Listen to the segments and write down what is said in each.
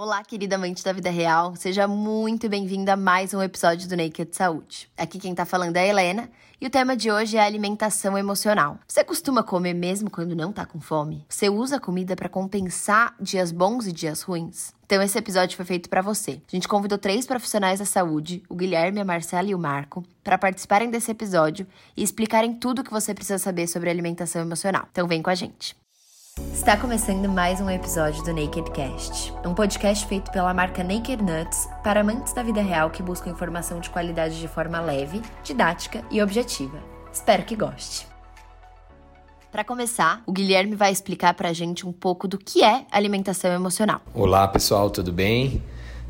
Olá, querida amante da vida real, seja muito bem-vinda a mais um episódio do Naked Saúde. Aqui quem tá falando é a Helena e o tema de hoje é alimentação emocional. Você costuma comer mesmo quando não tá com fome? Você usa a comida para compensar dias bons e dias ruins? Então esse episódio foi feito para você. A gente convidou três profissionais da saúde, o Guilherme, a Marcela e o Marco, para participarem desse episódio e explicarem tudo o que você precisa saber sobre alimentação emocional. Então vem com a gente. Está começando mais um episódio do Naked Cast, um podcast feito pela marca Naked Nuts para amantes da vida real que buscam informação de qualidade de forma leve, didática e objetiva. Espero que goste. Para começar, o Guilherme vai explicar para a gente um pouco do que é alimentação emocional. Olá pessoal, tudo bem?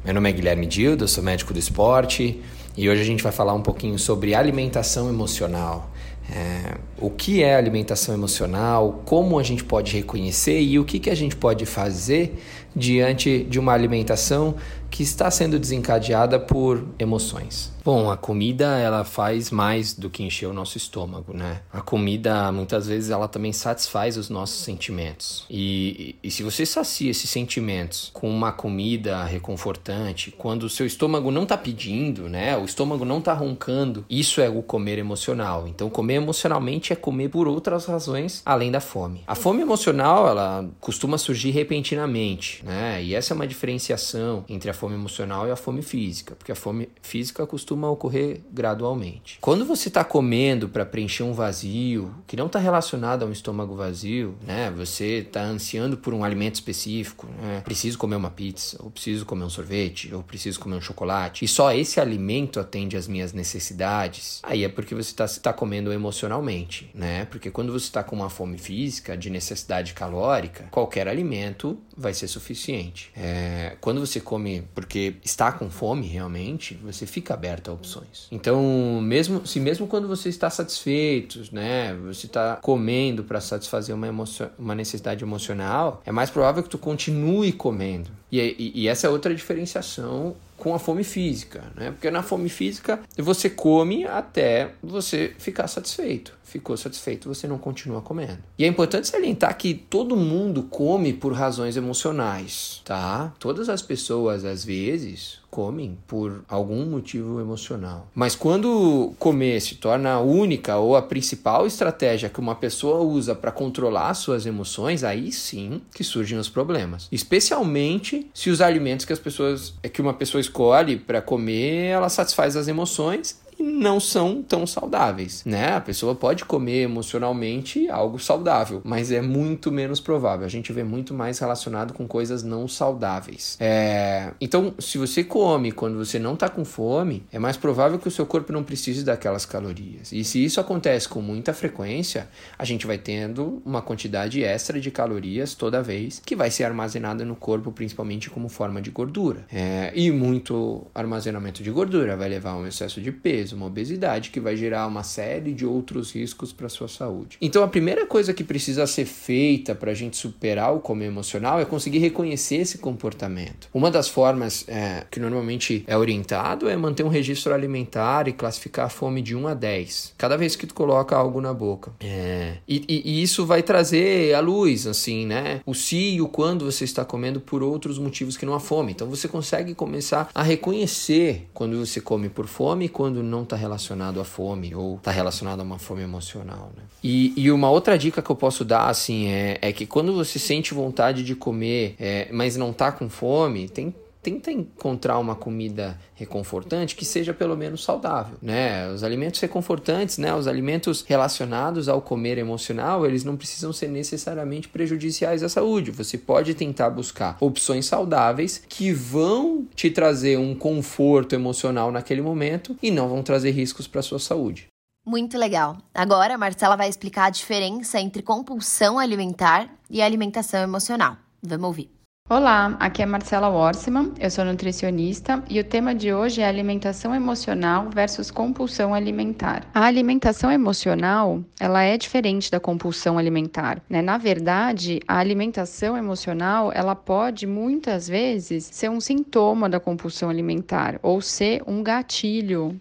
Meu nome é Guilherme Dildo, eu sou médico do esporte e hoje a gente vai falar um pouquinho sobre alimentação emocional. É, o que é alimentação emocional, como a gente pode reconhecer e o que, que a gente pode fazer diante de uma alimentação que está sendo desencadeada por emoções. Bom, a comida ela faz mais do que encher o nosso estômago, né? A comida muitas vezes ela também satisfaz os nossos sentimentos. E, e, e se você sacia esses sentimentos com uma comida reconfortante, quando o seu estômago não está pedindo, né? O estômago não está roncando, isso é o comer emocional. Então, comer emocionalmente é comer por outras razões além da fome. A fome emocional ela costuma surgir repentinamente, né? E essa é uma diferenciação entre a fome emocional e a fome física, porque a fome física costuma ocorrer gradualmente. Quando você está comendo para preencher um vazio que não está relacionado a um estômago vazio, né? Você está ansiando por um alimento específico, né? Preciso comer uma pizza, ou preciso comer um sorvete, ou preciso comer um chocolate, e só esse alimento atende às minhas necessidades. Aí é porque você está tá comendo emocionalmente, né? Porque quando você está com uma fome física, de necessidade calórica, qualquer alimento vai ser suficiente. É, quando você come porque está com fome realmente, você fica aberto opções. Então, mesmo se mesmo quando você está satisfeito, né, você está comendo para satisfazer uma, emoção, uma necessidade emocional, é mais provável que tu continue comendo. E, e, e essa é outra diferenciação com a fome física, né? Porque na fome física você come até você ficar satisfeito. Ficou satisfeito, você não continua comendo. E é importante salientar que todo mundo come por razões emocionais, tá? Todas as pessoas às vezes comem por algum motivo emocional. Mas quando comer se torna a única ou a principal estratégia que uma pessoa usa para controlar suas emoções, aí sim que surgem os problemas. Especialmente se os alimentos que as pessoas que uma pessoa escolhe para comer, ela satisfaz as emoções não são tão saudáveis, né? A pessoa pode comer emocionalmente algo saudável, mas é muito menos provável. A gente vê muito mais relacionado com coisas não saudáveis. É... Então, se você come quando você não está com fome, é mais provável que o seu corpo não precise daquelas calorias. E se isso acontece com muita frequência, a gente vai tendo uma quantidade extra de calorias toda vez que vai ser armazenada no corpo, principalmente como forma de gordura. É... E muito armazenamento de gordura vai levar a um excesso de peso uma obesidade, que vai gerar uma série de outros riscos para sua saúde. Então, a primeira coisa que precisa ser feita para a gente superar o comer emocional é conseguir reconhecer esse comportamento. Uma das formas é, que normalmente é orientado é manter um registro alimentar e classificar a fome de 1 a 10, cada vez que tu coloca algo na boca. É, e, e, e isso vai trazer à luz, assim, né? O se e o quando você está comendo por outros motivos que não a fome. Então, você consegue começar a reconhecer quando você come por fome e quando não não está relacionado à fome ou está relacionado a uma fome emocional. Né? E, e, uma outra dica que eu posso dar assim é, é que quando você sente vontade de comer, é, mas não está com fome, tem tenta encontrar uma comida reconfortante que seja pelo menos saudável, né? Os alimentos reconfortantes, né? Os alimentos relacionados ao comer emocional, eles não precisam ser necessariamente prejudiciais à saúde. Você pode tentar buscar opções saudáveis que vão te trazer um conforto emocional naquele momento e não vão trazer riscos para sua saúde. Muito legal. Agora a Marcela vai explicar a diferença entre compulsão alimentar e alimentação emocional. Vamos ouvir. Olá, aqui é Marcela Worseman, eu sou nutricionista e o tema de hoje é alimentação emocional versus compulsão alimentar. A alimentação emocional, ela é diferente da compulsão alimentar, né? Na verdade, a alimentação emocional, ela pode muitas vezes ser um sintoma da compulsão alimentar ou ser um gatilho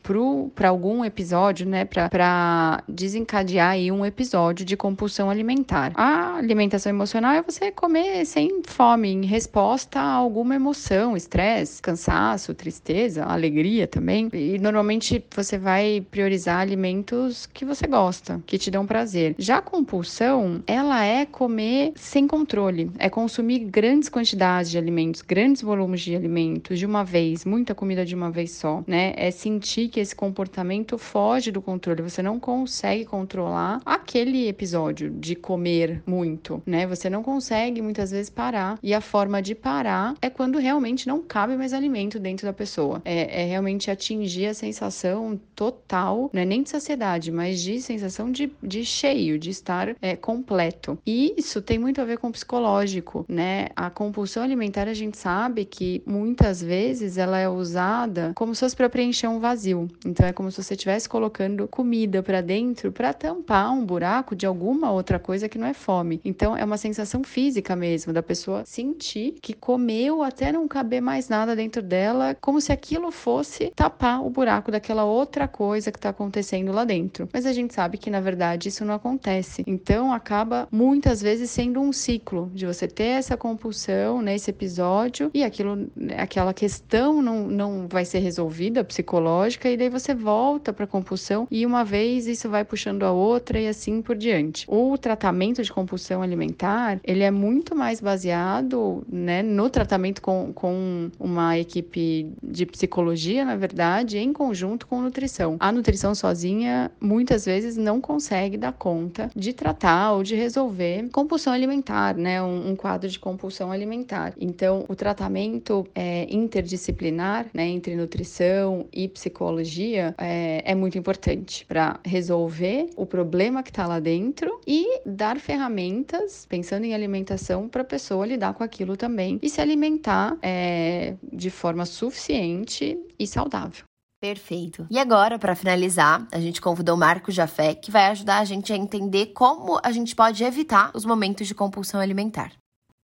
para algum episódio, né, para desencadear aí um episódio de compulsão alimentar. A alimentação emocional é você comer sem fome, em resposta a alguma emoção, estresse, cansaço, tristeza, alegria também. E normalmente você vai priorizar alimentos que você gosta, que te dão prazer. Já a compulsão, ela é comer sem controle, é consumir grandes quantidades de alimentos, grandes volumes de alimentos de uma vez, muita comida de uma vez só, né? É sentir que esse comportamento foge do controle, você não consegue controlar aquele episódio de comer muito, né? Você não consegue muitas vezes parar e a forma de parar é quando realmente não cabe mais alimento dentro da pessoa. É, é realmente atingir a sensação total, não é nem de saciedade, mas de sensação de, de cheio, de estar é, completo. E isso tem muito a ver com o psicológico, né? A compulsão alimentar a gente sabe que muitas vezes ela é usada como se fosse para preencher um vazio. Então é como se você estivesse colocando comida para dentro para tampar um buraco de alguma outra coisa que não é fome. Então é uma sensação física mesmo da pessoa sentir que comeu até não caber mais nada dentro dela, como se aquilo fosse tapar o buraco daquela outra coisa que está acontecendo lá dentro. Mas a gente sabe que na verdade isso não acontece. Então acaba muitas vezes sendo um ciclo de você ter essa compulsão nesse episódio e aquilo, aquela questão não, não vai ser resolvida psicológica e daí você volta para a compulsão e uma vez isso vai puxando a outra e assim por diante. O tratamento de compulsão alimentar ele é muito mais baseado né, no tratamento com, com uma equipe de psicologia, na verdade, em conjunto com nutrição. A nutrição sozinha muitas vezes não consegue dar conta de tratar ou de resolver compulsão alimentar, né? Um, um quadro de compulsão alimentar. Então, o tratamento é, interdisciplinar, né, entre nutrição e psicologia, é, é muito importante para resolver o problema que está lá dentro e dar ferramentas, pensando em alimentação, para a pessoa lidar com aquilo também e se alimentar é, de forma suficiente e saudável. Perfeito. E agora, para finalizar, a gente convidou o Marco Jafé, que vai ajudar a gente a entender como a gente pode evitar os momentos de compulsão alimentar.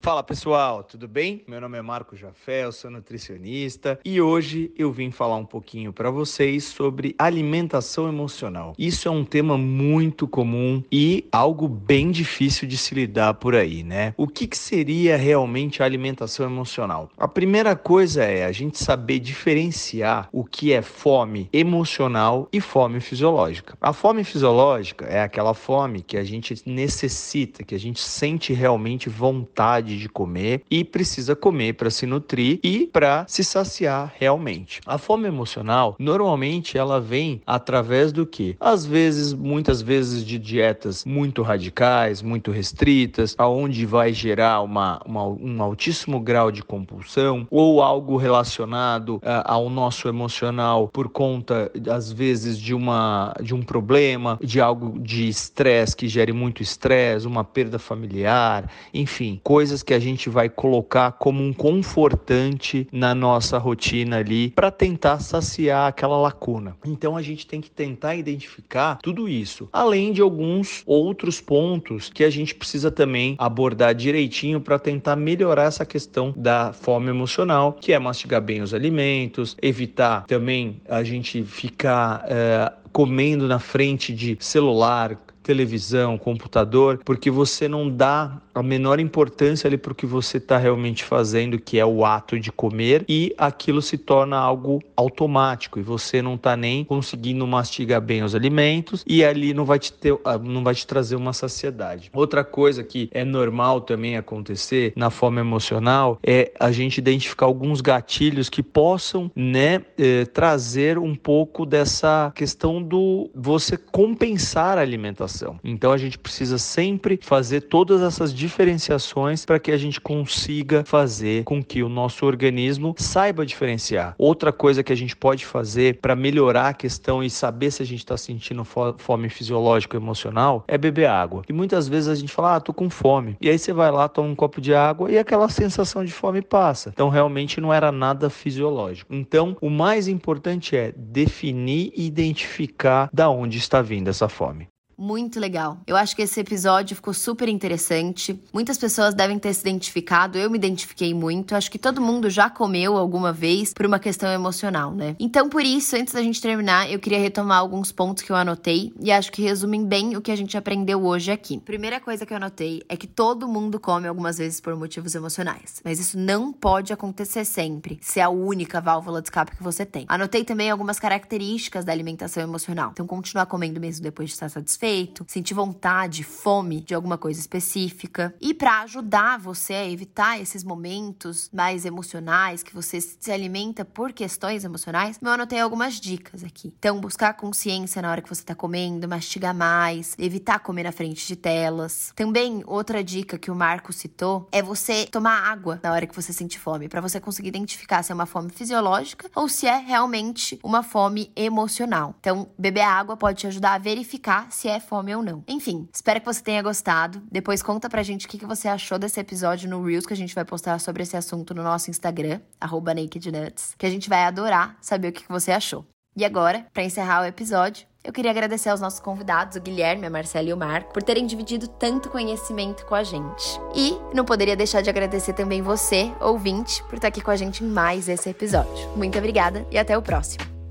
Fala pessoal, tudo bem? Meu nome é Marco Jafé, eu sou nutricionista e hoje eu vim falar um pouquinho para vocês sobre alimentação emocional. Isso é um tema muito comum e algo bem difícil de se lidar por aí, né? O que, que seria realmente a alimentação emocional? A primeira coisa é a gente saber diferenciar o que é fome emocional e fome fisiológica. A fome fisiológica é aquela fome que a gente necessita, que a gente sente realmente vontade vontade de comer e precisa comer para se nutrir e para se saciar realmente. A fome emocional, normalmente ela vem através do que? Às vezes, muitas vezes de dietas muito radicais, muito restritas, aonde vai gerar uma, uma um altíssimo grau de compulsão ou algo relacionado uh, ao nosso emocional por conta às vezes de uma de um problema, de algo de estresse que gere muito estresse, uma perda familiar, enfim, coisas que a gente vai colocar como um confortante na nossa rotina ali para tentar saciar aquela lacuna. Então a gente tem que tentar identificar tudo isso, além de alguns outros pontos que a gente precisa também abordar direitinho para tentar melhorar essa questão da fome emocional, que é mastigar bem os alimentos, evitar também a gente ficar uh, comendo na frente de celular, televisão, computador, porque você não dá a menor importância ali para o que você está realmente fazendo, que é o ato de comer, e aquilo se torna algo automático e você não está nem conseguindo mastigar bem os alimentos e ali não vai te ter, ah, não vai te trazer uma saciedade. Outra coisa que é normal também acontecer na fome emocional é a gente identificar alguns gatilhos que possam, né, eh, trazer um pouco dessa questão do você compensar a alimentação. Então a gente precisa sempre fazer todas essas diferenciações para que a gente consiga fazer com que o nosso organismo saiba diferenciar. Outra coisa que a gente pode fazer para melhorar a questão e saber se a gente está sentindo fome fisiológica ou emocional é beber água. E muitas vezes a gente fala, ah, tô com fome. E aí você vai lá, toma um copo de água e aquela sensação de fome passa. Então realmente não era nada fisiológico. Então o mais importante é definir e identificar da onde está vindo essa fome. Muito legal. Eu acho que esse episódio ficou super interessante. Muitas pessoas devem ter se identificado, eu me identifiquei muito. Acho que todo mundo já comeu alguma vez por uma questão emocional, né? Então, por isso, antes da gente terminar, eu queria retomar alguns pontos que eu anotei e acho que resumem bem o que a gente aprendeu hoje aqui. Primeira coisa que eu anotei é que todo mundo come algumas vezes por motivos emocionais, mas isso não pode acontecer sempre, se é a única válvula de escape que você tem. Anotei também algumas características da alimentação emocional. Então, continuar comendo mesmo depois de estar satisfeito, sentir vontade, fome de alguma coisa específica. E para ajudar você a evitar esses momentos mais emocionais que você se alimenta por questões emocionais, eu anotei algumas dicas aqui. Então, buscar consciência na hora que você está comendo, mastigar mais, evitar comer na frente de telas. Também, outra dica que o Marco citou é você tomar água na hora que você sente fome, para você conseguir identificar se é uma fome fisiológica ou se é realmente uma fome emocional. Então, beber água pode te ajudar a verificar se é fome ou não. Enfim, espero que você tenha gostado. Depois conta pra gente o que você achou desse episódio no Reels que a gente vai postar sobre esse assunto no nosso Instagram, NakedNuts, que a gente vai adorar saber o que você achou. E agora, para encerrar o episódio, eu queria agradecer aos nossos convidados, o Guilherme, a Marcela e o Marco, por terem dividido tanto conhecimento com a gente. E não poderia deixar de agradecer também você, ouvinte, por estar aqui com a gente em mais esse episódio. Muito obrigada e até o próximo.